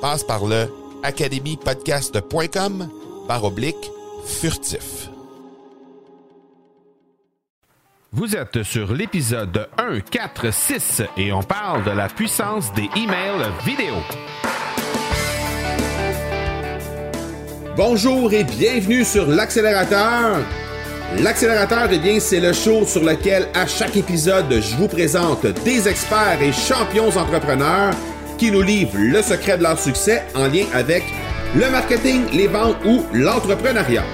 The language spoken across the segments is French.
Passe par le academypodcast.com par oblique furtif. Vous êtes sur l'épisode 146 et on parle de la puissance des emails vidéo. Bonjour et bienvenue sur l'accélérateur. L'accélérateur, eh bien, c'est le show sur lequel à chaque épisode, je vous présente des experts et champions entrepreneurs qui nous livrent le secret de leur succès en lien avec le marketing, les ventes ou l'entrepreneuriat.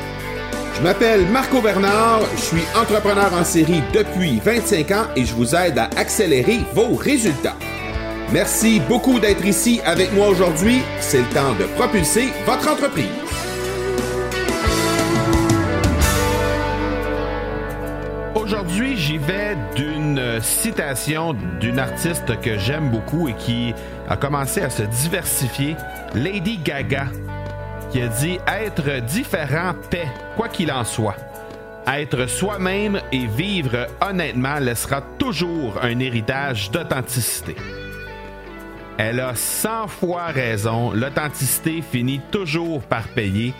Je m'appelle Marco Bernard, je suis entrepreneur en série depuis 25 ans et je vous aide à accélérer vos résultats. Merci beaucoup d'être ici avec moi aujourd'hui. C'est le temps de propulser votre entreprise. Aujourd'hui, j'y vais d'une citation d'une artiste que j'aime beaucoup et qui a commencé à se diversifier, Lady Gaga, qui a dit Être différent paix, quoi qu'il en soit. Être soi-même et vivre honnêtement laissera toujours un héritage d'authenticité. Elle a 100 fois raison, l'authenticité finit toujours par payer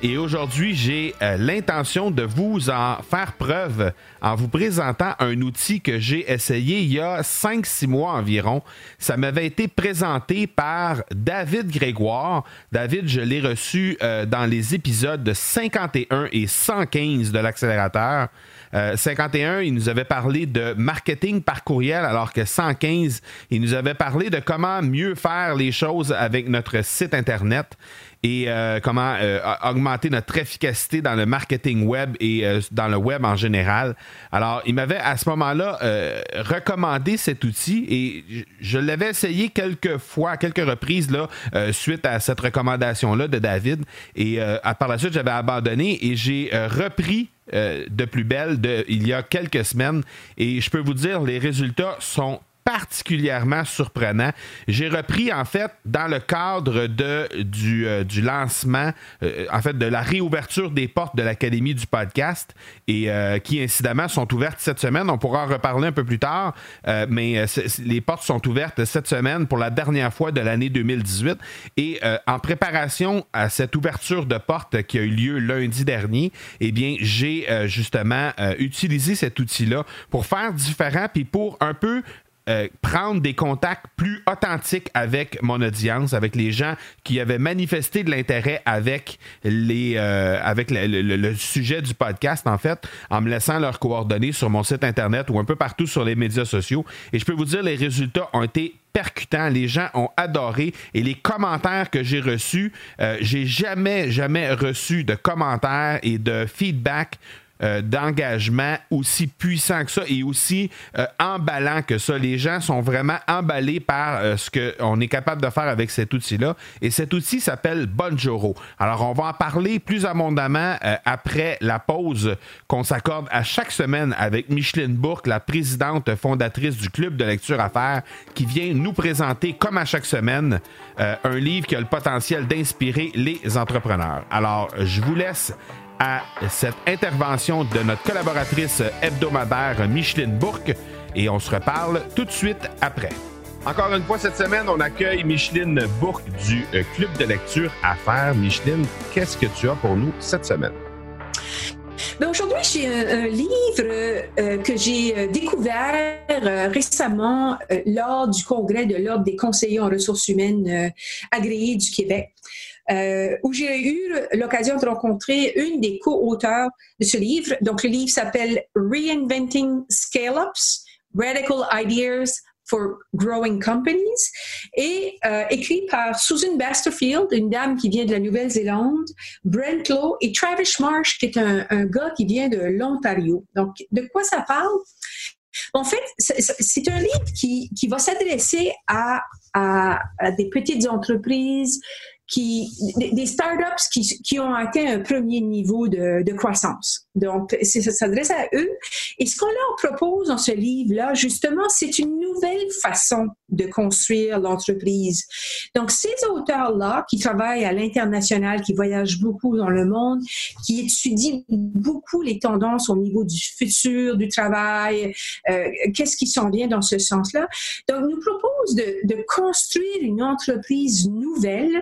et aujourd'hui, j'ai euh, l'intention de vous en faire preuve en vous présentant un outil que j'ai essayé il y a 5-6 mois environ. Ça m'avait été présenté par David Grégoire. David, je l'ai reçu euh, dans les épisodes 51 et 115 de l'accélérateur. 51, euh, il nous avait parlé de marketing par courriel, alors que 115, il nous avait parlé de comment mieux faire les choses avec notre site Internet et euh, comment euh, augmenter notre efficacité dans le marketing web et dans le web en général. Alors, il m'avait à ce moment-là recommandé cet outil et je l'avais essayé quelques fois, quelques reprises là, suite à cette recommandation-là de David. Et par la suite, j'avais abandonné et j'ai repris euh, de plus belle de, il y a quelques semaines. Et je peux vous dire, les résultats sont particulièrement surprenant. J'ai repris, en fait, dans le cadre de, du, euh, du lancement, euh, en fait, de la réouverture des portes de l'Académie du podcast et euh, qui, incidemment, sont ouvertes cette semaine. On pourra en reparler un peu plus tard, mais les portes sont ouvertes cette semaine pour la dernière fois de l'année 2018. Et en préparation à cette ouverture de portes qui a eu lieu lundi dernier, eh bien, j'ai justement utilisé cet outil-là pour faire différent puis pour un peu euh, prendre des contacts plus authentiques avec mon audience, avec les gens qui avaient manifesté de l'intérêt avec, euh, le, sujet du podcast, en fait, en me laissant leurs coordonnées sur mon site Internet ou un peu partout sur les médias sociaux. Et je peux vous dire, les résultats ont été percutants. Les gens ont adoré et les commentaires que j'ai reçus, euh, j'ai jamais, jamais reçu de commentaires et de feedback euh, d'engagement aussi puissant que ça et aussi euh, emballant que ça. Les gens sont vraiment emballés par euh, ce qu'on est capable de faire avec cet outil-là. Et cet outil s'appelle Bonjoro. Alors, on va en parler plus abondamment après la pause qu'on s'accorde à chaque semaine avec Micheline Bourque, la présidente fondatrice du Club de lecture à faire, qui vient nous présenter, comme à chaque semaine, un livre qui a le potentiel d'inspirer les entrepreneurs. Alors, je vous laisse à cette intervention de notre collaboratrice hebdomadaire Micheline Bourque. et on se reparle tout de suite après. Encore une fois, cette semaine, on accueille Micheline Bourque du euh, Club de lecture à faire. Micheline, qu'est-ce que tu as pour nous cette semaine? Ben, aujourd'hui, j'ai un, livre euh, que j'ai euh, découvert récemment lors du congrès de l'Ordre des conseillers en ressources humaines agréés du Québec. Où j'ai eu l'occasion de rencontrer une des co-auteurs de ce livre. Donc, le livre s'appelle Reinventing Scale-Ups, Radical Ideas for Growing Companies et euh, écrit par Susan Basterfield, une dame qui vient de la Nouvelle-Zélande, Brent Lowe et Travis Marsh, qui est un, gars qui vient de l'Ontario. Donc, de quoi ça parle? En fait, c'est un livre qui, qui va s'adresser à, à, des petites entreprises qui, des startups qui, qui ont atteint un premier niveau de, de croissance. Donc, ça s'adresse à eux. Et ce qu'on leur propose dans ce livre-là, justement, c'est une nouvelle façon de construire l'entreprise. Donc, ces auteurs-là, qui travaillent à l'international, qui voyagent beaucoup dans le monde, qui étudient beaucoup les tendances au niveau du futur, du travail, euh, qu'est-ce qui s'en vient dans ce sens-là, donc, nous proposent de, de construire une entreprise nouvelle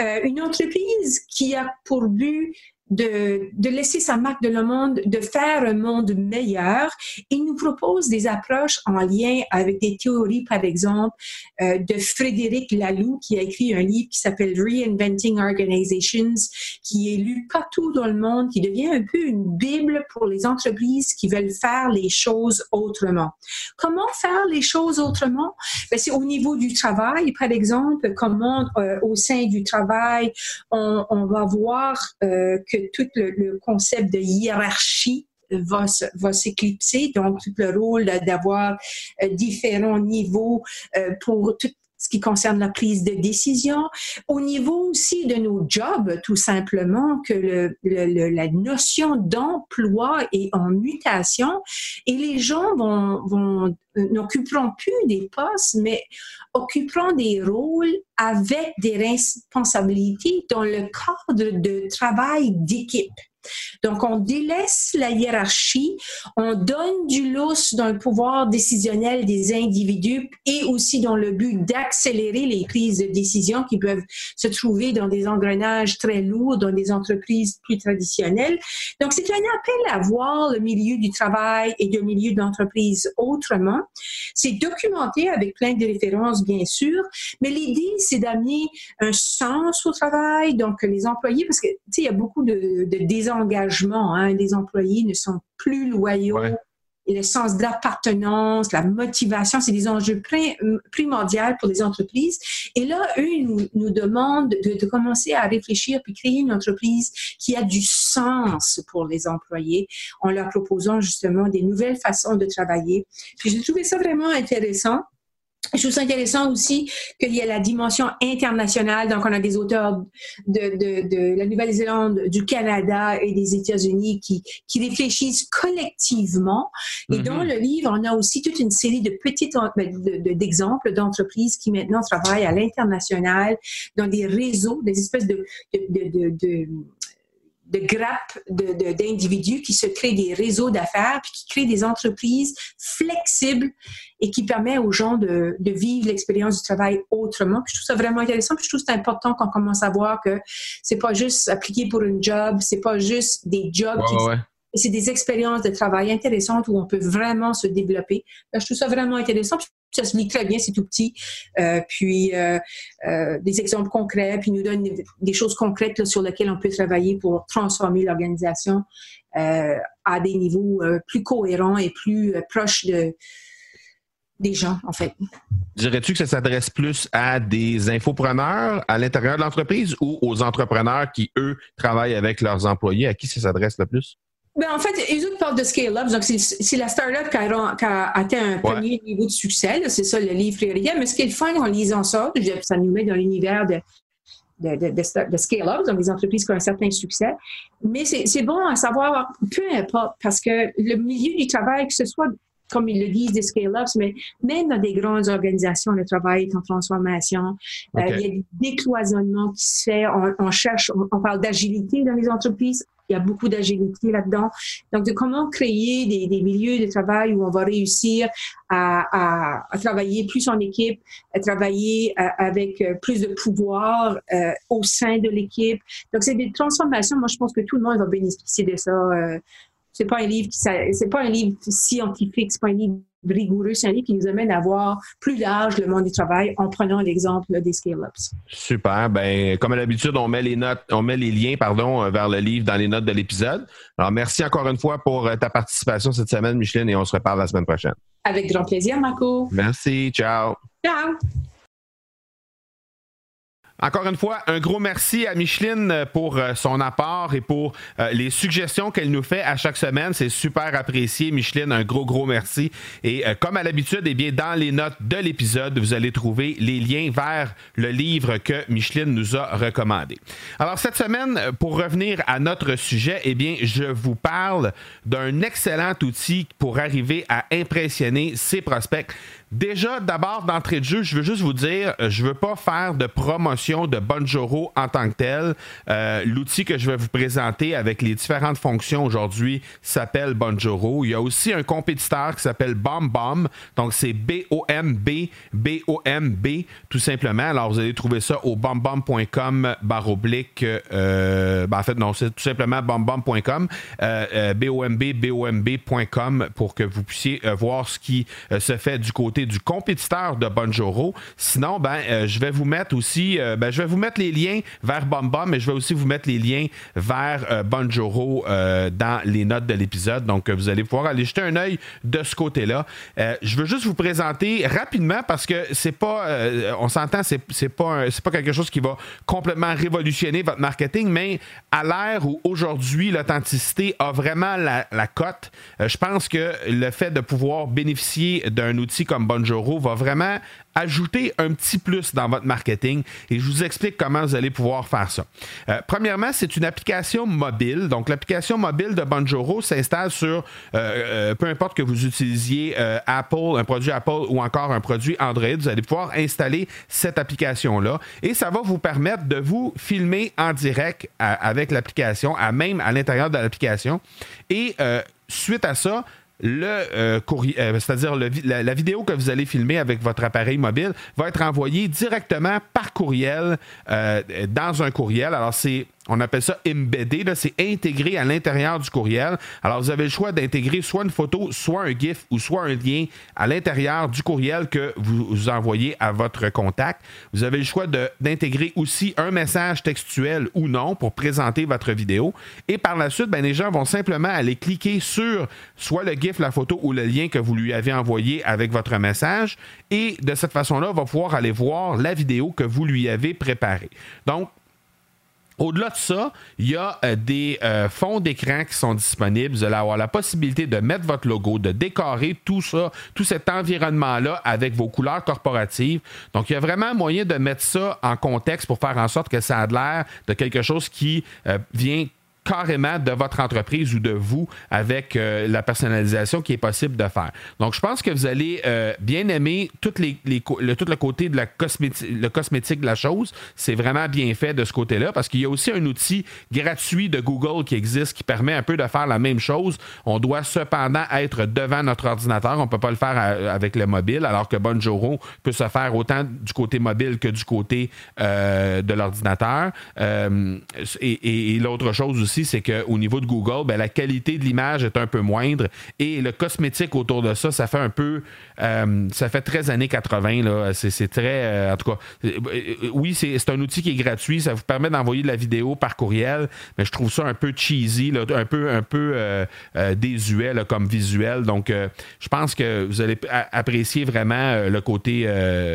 euh, une entreprise qui a pour but de, laisser sa marque de le monde, de faire un monde meilleur. Il nous propose des approches en lien avec des théories, par exemple, euh, de Frédéric Laloux, qui a écrit un livre qui s'appelle Reinventing Organizations, qui est lu partout dans le monde, qui devient un peu une bible pour les entreprises qui veulent faire les choses autrement. Comment faire les choses autrement? Ben, c'est au niveau du travail, par exemple, comment euh, au sein du travail, on, on va voir euh, que tout le, concept de hiérarchie va, va s'éclipser, donc tout le rôle d'avoir euh, différents niveaux euh, pour tout ce qui concerne la prise de décision, au niveau aussi de nos jobs, tout simplement, que le, la notion d'emploi est en mutation et les gens vont, vont euh, n'occuperont plus des postes, mais occuperont des rôles avec des responsabilités dans le cadre de travail d'équipe. Donc, on délaisse la hiérarchie, on donne du lousse dans le pouvoir décisionnel des individus et aussi dans le but d'accélérer les prises de décision qui peuvent se trouver dans des engrenages très lourds, dans des entreprises plus traditionnelles. Donc, c'est un appel à voir le milieu du travail et le milieu d'entreprise autrement. C'est documenté avec plein de références, bien sûr, mais l'idée, c'est d'amener un sens au travail, donc les employés, parce que, tu sais, il y a beaucoup de, de engagement. Hein. Les employés ne sont plus loyaux. Et le sens d'appartenance, la motivation, c'est des enjeux primordiaux pour les entreprises. Et là, eux, ils nous, demandent de, commencer à réfléchir puis créer une entreprise qui a du sens pour les employés en leur proposant justement des nouvelles façons de travailler. Puis j'ai trouvé ça vraiment intéressant. Je trouve ça intéressant aussi qu'il y a la dimension internationale. Donc, on a des auteurs de, de, de la Nouvelle-Zélande, du Canada et des États-Unis qui, qui réfléchissent collectivement. Et mm-hmm. dans le livre, on a aussi toute une série de petites ben, d'exemples d'entreprises qui maintenant travaillent à l'international dans des réseaux, des espèces de, de, de grappes d'individus de, qui se créent des réseaux d'affaires, puis qui créent des entreprises flexibles et qui permet aux gens de, de vivre l'expérience du travail autrement. Puis je trouve ça vraiment intéressant. Puis je trouve c'est important qu'on commence à voir que c'est pas juste appliquer pour une job, c'est pas juste des jobs qui c'est des expériences de travail intéressantes où on peut vraiment se développer. je trouve ça vraiment intéressant. ça se lit très bien, c'est tout petit. Euh, puis euh, euh, des exemples concrets, puis nous donne des, choses concrètes sur lesquelles on peut travailler pour transformer l'organisation à des niveaux plus cohérents et plus proches de, des gens, en fait. Dirais-tu que ça s'adresse plus à des infopreneurs à l'intérieur de l'entreprise ou aux entrepreneurs qui, eux, travaillent avec leurs employés? À qui ça s'adresse le plus? Ben, en fait, ils autres parlent de scale-up. Donc, c'est la startup qui a, qui a atteint un premier niveau de succès. C'est ça le livre prioritaire. Mais ce qui est le fun en lisant ça, ça nous met dans l'univers de, de, de, de, scale-up, donc des entreprises qui ont un certain succès. Mais c'est bon à savoir, peu importe, parce que le milieu du travail, que ce soit comme ils le disent, des scale-ups, mais même dans des grandes organisations, le travail est en transformation. Euh, il y a des décloisonnements qui se fait. On, cherche, on, parle d'agilité dans les entreprises. Il y a beaucoup d'agilité là-dedans. Donc, de comment créer des, des, milieux de travail où on va réussir à, à, à travailler plus en équipe, à travailler euh, avec euh, plus de pouvoir euh, au sein de l'équipe. Donc, c'est des transformations. Moi, je pense que tout le monde va bénéficier de ça. Euh, c'est pas un livre qui, c'est pas un livre scientifique, c'est pas un livre rigoureux, c'est un livre qui nous amène à voir plus large le monde du travail en prenant l'exemple des scale-ups. Super. Ben, comme à l'habitude, on met les notes, on met les liens, pardon, vers le livre dans les notes de l'épisode. Alors, merci encore une fois pour ta participation cette semaine, Micheline, et on se reparle la semaine prochaine. Avec grand plaisir, Marco. Merci. Ciao. Ciao. Encore une fois, un gros merci à Micheline pour euh, son apport et pour euh, les suggestions qu'elle nous fait à chaque semaine. C'est super apprécié. Micheline, un gros, gros merci. Et euh, comme à l'habitude, eh bien, dans les notes de l'épisode, vous allez trouver les liens vers le livre que Micheline nous a recommandé. Alors, cette semaine, pour revenir à notre sujet, eh bien, je vous parle d'un excellent outil pour arriver à impressionner ses prospects. Déjà, d'abord, d'entrée de jeu, je veux juste vous dire, je veux pas faire de promotion de Bonjoro en tant que tel. Euh, L'outil que je vais vous présenter avec les différentes fonctions aujourd'hui s'appelle Bonjoro. Il y a aussi un compétiteur qui s'appelle BombBomb. Donc, c'est B-O-M-B, B-O-M-B, tout simplement. Alors, vous allez trouver ça au bombomb.com barre oblique. Euh, ben, en fait, non, c'est tout simplement bombomb.com, euh, B-O-M-B, B-O-M-B.com pour que vous puissiez voir ce qui se fait du côté du compétiteur de Bonjoro. Sinon, ben, euh, je vais vous mettre aussi, euh, ben, je vais vous mettre les liens vers BombBomb, mais je vais aussi vous mettre les liens vers euh, Bonjoro dans les notes de l'épisode. Donc, vous allez pouvoir aller jeter un œil de ce côté-là. je veux juste vous présenter rapidement parce que c'est pas, on s'entend, c'est, c'est pas, c'est pas quelque chose qui va complètement révolutionner votre marketing, mais à l'ère où aujourd'hui l'authenticité a vraiment la, la cote, je pense que le fait de pouvoir bénéficier d'un outil comme Bonjoro va vraiment ajouter un petit plus dans votre marketing et je vous explique comment vous allez pouvoir faire ça. Euh, premièrement, c'est une application mobile. Donc, l'application mobile de Bonjoro s'installe sur, euh, euh, peu importe que vous utilisiez Apple, un produit Apple ou encore un produit Android, vous allez pouvoir installer cette application-là et ça va vous permettre de vous filmer en direct avec l'application, à même à l'intérieur de l'application. Et suite à ça, le euh, euh, c'est-à-dire la, la, vidéo que vous allez filmer avec votre appareil mobile va être envoyée directement par courriel euh, dans un courriel. Alors c'est on appelle ça embeddé, c'est intégré à l'intérieur du courriel. Alors, vous avez le choix d'intégrer soit une photo, soit un GIF ou soit un lien à l'intérieur du courriel que vous, envoyez à votre contact. Vous avez le choix d'intégrer aussi un message textuel ou non pour présenter votre vidéo. Et par la suite, ben, les gens vont simplement aller cliquer sur soit le GIF, la photo ou le lien que vous lui avez envoyé avec votre message. Et de cette façon-là, va pouvoir aller voir la vidéo que vous lui avez préparée. Donc, au-delà de ça, il y a euh, des euh, fonds d'écran qui sont disponibles. Vous allez avoir la possibilité de mettre votre logo, de décorer tout ça, tout cet environnement-là avec vos couleurs corporatives. Donc, il y a vraiment moyen de mettre ça en contexte pour faire en sorte que ça a l'air de quelque chose qui euh, vient carrément de votre entreprise ou de vous avec euh, la personnalisation qui est possible de faire. Donc, je pense que vous allez euh, bien aimer le, tout le côté de la cosmétique, le cosmétique de la chose. C'est vraiment bien fait de ce côté-là parce qu'il y a aussi un outil gratuit de Google qui existe qui permet un peu de faire la même chose. On doit cependant être devant notre ordinateur. On ne peut pas le faire avec le mobile, alors que Bonjoro peut se faire autant du côté mobile que du côté euh, de l'ordinateur. et l'autre chose aussi, c'est qu'au niveau de Google, ben, la qualité de l'image est un peu moindre et le cosmétique autour de ça, ça fait un peu. Euh, ça fait 13 années 80. Là. C'est, très. Euh, en tout cas, euh, oui, c'est, un outil qui est gratuit. Ça vous permet d'envoyer de la vidéo par courriel, mais je trouve ça un peu cheesy, un peu, un peu désuet comme visuel. Donc, je pense que vous allez apprécier vraiment le côté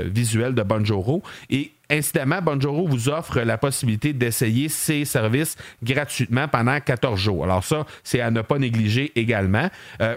visuel de Bonjoro. Et Incidemment, Bonjoro vous offre la possibilité d'essayer ces services gratuitement pendant 14 jours. Alors ça, c'est à ne pas négliger également. Euh,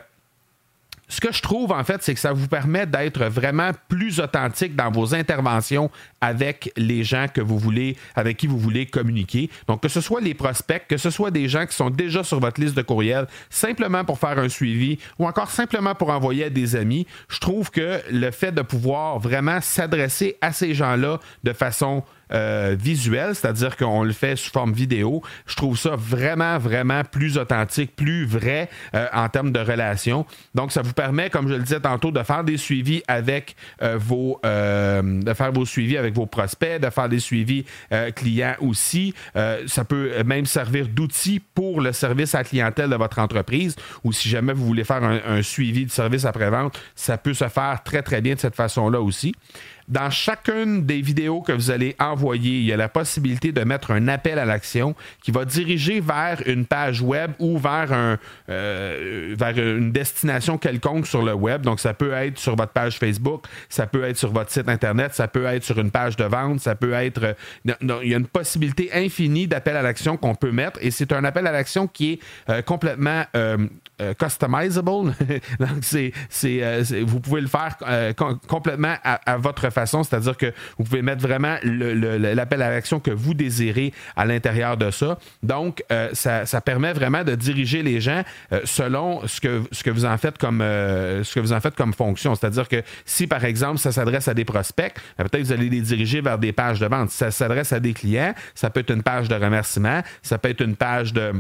ce que je trouve, en fait, c'est que ça vous permet d'être vraiment plus authentique dans vos interventions avec les gens que vous voulez, avec qui vous voulez communiquer. Donc, que ce soit les prospects, que ce soit des gens qui sont déjà sur votre liste de courriels, simplement pour faire un suivi ou encore simplement pour envoyer à des amis, je trouve que le fait de pouvoir vraiment s'adresser à ces gens-là de façon visuel, c'est-à-dire qu'on le fait sous forme vidéo. Je trouve ça vraiment, vraiment plus authentique, plus vrai en termes de relation. Donc, ça vous permet, comme je le disais tantôt, de faire des suivis avec faire vos suivis avec vos prospects, de faire des suivis clients aussi. ça peut même servir d'outil pour le service à clientèle de votre entreprise ou si jamais vous voulez faire un suivi de service après-vente, ça peut se faire très, très bien de cette façon-là aussi. Dans chacune des vidéos que vous allez envoyer, il y a la possibilité de mettre un appel à l'action qui va diriger vers une page web ou euh, vers une destination quelconque sur le web. Donc, ça peut être sur votre page Facebook, ça peut être sur votre site Internet, ça peut être sur une page de vente, ça peut être... Euh, il y a une possibilité infinie d'appel à l'action qu'on peut mettre et c'est un appel à l'action qui est euh, complètement customizable. Donc, c'est, vous pouvez le faire complètement à, votre c'est-à-dire que vous pouvez mettre vraiment l'appel à l'action que vous désirez à l'intérieur de ça. Donc, euh, ça, permet vraiment de diriger les gens euh, selon ce que, ce que vous en faites comme euh, ce que vous en faites comme fonction. C'est-à-dire que si, par exemple, ça s'adresse à des prospects, ben, peut-être vous allez les diriger vers des pages de vente. Si ça s'adresse à des clients, ça peut être une page de remerciement, ça peut être une page de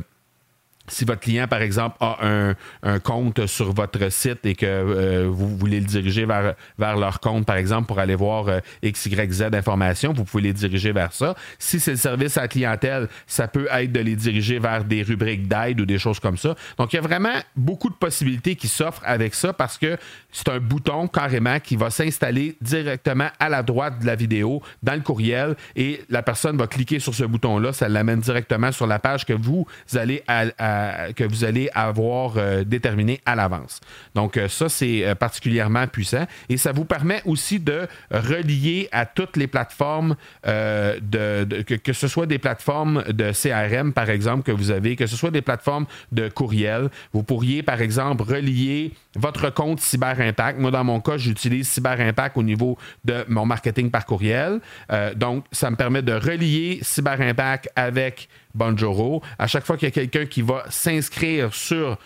si votre client, par exemple, a un, compte sur votre site et que euh, vous voulez le diriger vers, vers leur compte, par exemple, pour aller voir euh, XYZ informations, vous pouvez les diriger vers ça. Si c'est le service à la clientèle, ça peut être de les diriger vers des rubriques d'aide ou des choses comme ça. Donc, il y a vraiment beaucoup de possibilités qui s'offrent avec ça parce que c'est un bouton carrément qui va s'installer directement à la droite de la vidéo dans le courriel et la personne va cliquer sur ce bouton-là, ça l'amène directement sur la page que vous allez à que vous allez avoir euh, déterminé à l'avance. Donc euh, ça, c'est euh, particulièrement puissant et ça vous permet aussi de relier à toutes les plateformes, de, que, ce soit des plateformes de CRM, par exemple, que vous avez, que ce soit des plateformes de courriel. Vous pourriez, par exemple, relier votre compte Cyber Impact. Moi, dans mon cas, j'utilise Cyber Impact au niveau de mon marketing par courriel. donc, ça me permet de relier Cyber Impact avec Bonjour. À chaque fois qu'il y a quelqu'un qui va s'inscrire sur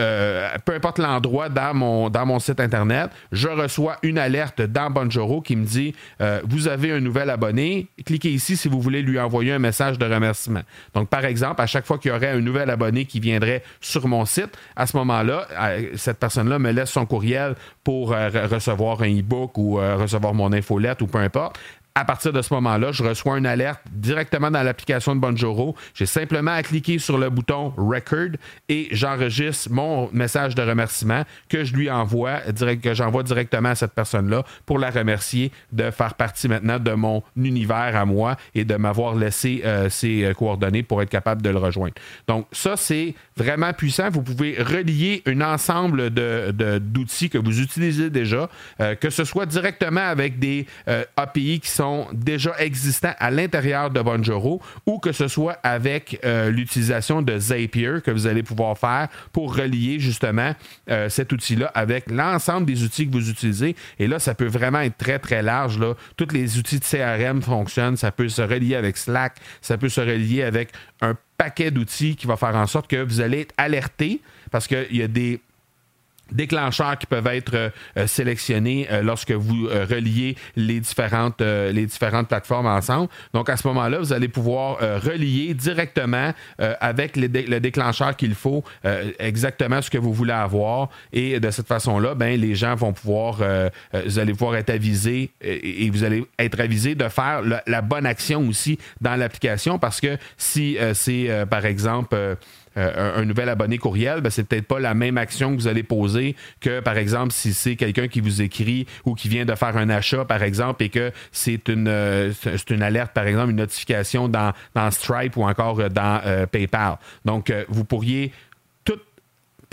euh, peu importe l'endroit dans mon, site internet, je reçois une alerte dans Bonjoro qui me dit euh, Vous avez un nouvel abonné, cliquez ici si vous voulez lui envoyer un message de remerciement. Donc, par exemple, à chaque fois qu'il y aurait un nouvel abonné qui viendrait sur mon site, à ce moment-là, euh, cette personne-là me laisse son courriel pour recevoir un e-book ou recevoir mon infolette ou peu importe à partir de ce moment-là, je reçois une alerte directement dans l'application de Bonjoro. J'ai simplement à cliquer sur le bouton Record et j'enregistre mon message de remerciement que je lui envoie, que j'envoie directement à cette personne-là pour la remercier de faire partie maintenant de mon univers à moi et de m'avoir laissé euh, ses euh, coordonnées pour être capable de le rejoindre. Donc ça, c'est vraiment puissant. Vous pouvez relier un ensemble d'outils de, que vous utilisez déjà, euh, que ce soit directement avec des API qui sont déjà existants à l'intérieur de Bonjoro ou que ce soit avec euh, l'utilisation de Zapier que vous allez pouvoir faire pour relier justement euh, cet outil-là avec l'ensemble des outils que vous utilisez. Et là, ça peut vraiment être très, très large. Là. Tous les outils de CRM fonctionnent. Ça peut se relier avec Slack. Ça peut se relier avec un paquet d'outils qui va faire en sorte que vous allez être alerté parce qu'il y a des déclencheurs qui peuvent être euh, euh, sélectionnés euh, lorsque vous reliez les différentes, les différentes plateformes ensemble. Donc à ce moment-là, vous allez pouvoir relier directement avec le déclencheur qu'il faut exactement ce que vous voulez avoir. Et de cette façon-là, ben, les gens vont pouvoir, vous allez pouvoir être avisés et, vous allez être avisé de faire la bonne action aussi dans l'application parce que si c'est par exemple euh, un, nouvel abonné courriel, ben, c'est peut-être pas la même action que vous allez poser que, par exemple, si c'est quelqu'un qui vous écrit ou qui vient de faire un achat, par exemple, et que c'est une, euh, c'est une alerte, par exemple, une notification dans, dans Stripe ou encore euh, dans PayPal. Donc, vous pourriez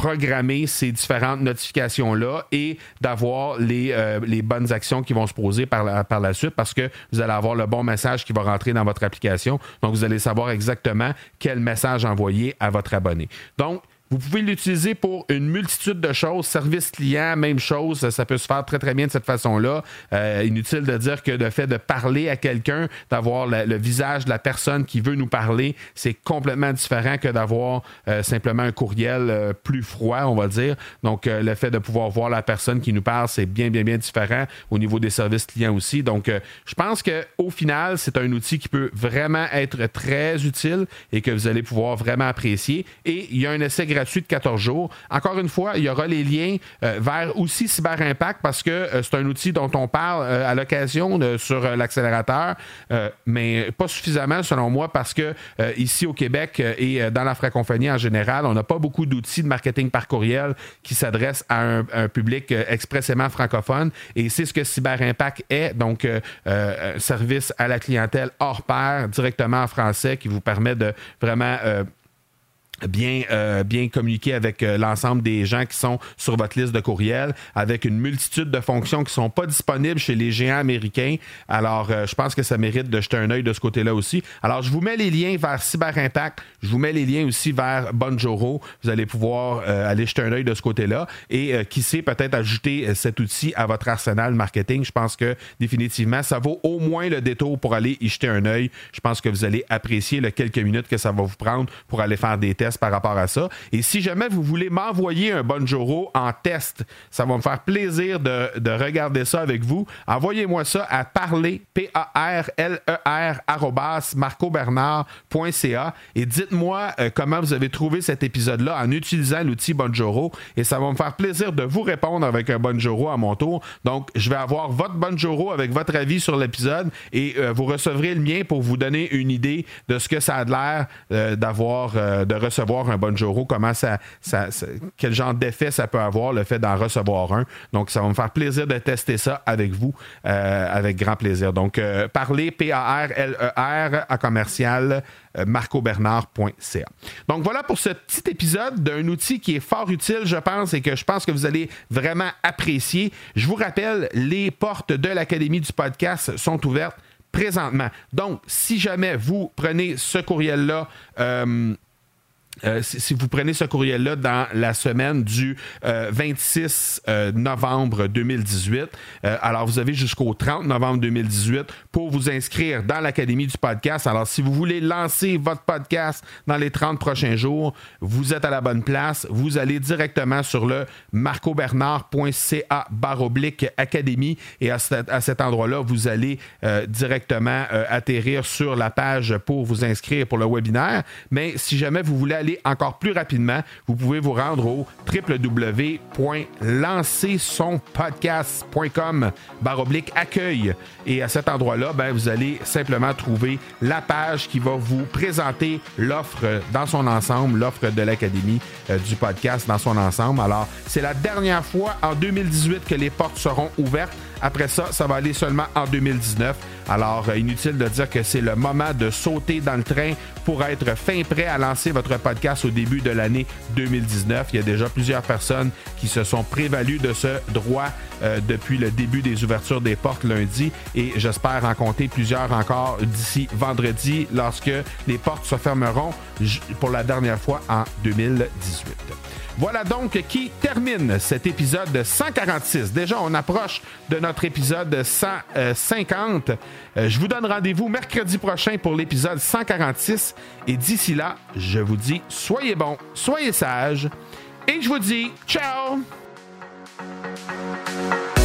programmer ces différentes notifications-là et d'avoir les, euh, les, bonnes actions qui vont se poser par la, par la suite parce que vous allez avoir le bon message qui va rentrer dans votre application. Donc, vous allez savoir exactement quel message envoyer à votre abonné. Donc, Vous pouvez l'utiliser pour une multitude de choses. Service client, même chose. Ça peut se faire très, très bien de cette façon-là. Euh, inutile de dire que le fait de parler à quelqu'un, d'avoir le, visage de la personne qui veut nous parler, c'est complètement différent que d'avoir euh, simplement un courriel euh, plus froid, on va dire. Donc, le fait de pouvoir voir la personne qui nous parle, c'est bien, bien, bien différent au niveau des services clients aussi. Donc, je pense qu'au final, c'est un outil qui peut vraiment être très utile et que vous allez pouvoir vraiment apprécier. Et il y a un essai gratuit de 14 jours. Encore une fois, il y aura les liens vers aussi Cyber Impact parce que c'est un outil dont on parle à l'occasion sur l'accélérateur, mais pas suffisamment selon moi parce que ici au Québec et dans la francophonie en général, on n'a pas beaucoup d'outils de marketing par courriel qui s'adressent à un, public expressément francophone et c'est ce que Cyber Impact est, donc service à la clientèle hors pair directement en français qui vous permet de vraiment bien, euh, bien communiquer avec euh, l'ensemble des gens qui sont sur votre liste de courriels, avec une multitude de fonctions qui ne sont pas disponibles chez les géants américains. Alors, euh, je pense que ça mérite de jeter un œil de ce côté-là aussi. Alors, je vous mets les liens vers Cyber Impact. Je vous mets les liens aussi vers Bonjoro. Vous allez pouvoir aller jeter un œil de ce côté-là. Et qui sait, peut-être ajouter cet outil à votre arsenal marketing. Je pense que définitivement, ça vaut au moins le détour pour aller y jeter un œil. Je pense que vous allez apprécier les quelques minutes que ça va vous prendre pour aller faire des tests par rapport à ça. Et si jamais vous voulez m'envoyer un Bonjoro en test, ça va me faire plaisir de, regarder ça avec vous. Envoyez-moi ça à parler, P-A-R-L-E-R, e marcobernard.ca et dites-moi euh, comment vous avez trouvé cet épisode-là en utilisant l'outil Bonjoro et ça va me faire plaisir de vous répondre avec un Bonjoro à mon tour. Donc, je vais avoir votre Bonjoro avec votre avis sur l'épisode et euh, vous recevrez le mien pour vous donner une idée de ce que ça a l'air euh, d'avoir, de recevoir recevoir un Bonjour, comment ça, ça, quel genre d'effet ça peut avoir le fait d'en recevoir un. Donc, ça va me faire plaisir de tester ça avec vous, euh, avec grand plaisir. Donc, euh, parlez P-A-R-L-E-R e à commercial euh, marcobernard.ca. Donc voilà pour ce petit épisode d'un outil qui est fort utile, je pense, et que je pense que vous allez vraiment apprécier. Je vous rappelle, les portes de l'Académie du podcast sont ouvertes présentement. Donc, si jamais vous prenez ce courriel-là, si, vous prenez ce courriel-là dans la semaine du 26 euh, euh, novembre 2018, alors vous avez jusqu'au 30 novembre 2018 pour vous inscrire dans l'Académie du podcast. Alors si vous voulez lancer votre podcast dans les 30 prochains jours, vous êtes à la bonne place. Vous allez directement sur le marcobernard.ca baroblique académie et à, à cet endroit-là, vous allez directement atterrir sur la page pour vous inscrire pour le webinaire. Mais si jamais vous voulez aller encore plus rapidement, vous pouvez vous rendre au www.lancersonpodcast.com baroblique accueil. Et à cet endroit-là, ben, vous allez simplement trouver la page qui va vous présenter l'offre dans son ensemble, l'offre de l'Académie euh, du podcast dans son ensemble. Alors, c'est la dernière fois en 2018 que les portes seront ouvertes. Après ça, ça va aller seulement en 2019. Alors, euh, inutile de dire que c'est le moment de sauter dans le train pour être fin prêt à lancer votre podcast au début de l'année 2019. Il y a déjà plusieurs personnes qui se sont prévalues de ce droit euh, depuis le début des ouvertures des portes lundi et j'espère en compter plusieurs encore d'ici vendredi lorsque les portes se fermeront pour la dernière fois en 2018. Voilà donc qui termine cet épisode 146. Déjà, on approche de notre épisode 150. Euh, je vous donne rendez-vous mercredi prochain pour l'épisode 146. Et d'ici là, je vous dis, soyez bons, soyez sages. Et je vous dis, ciao! Música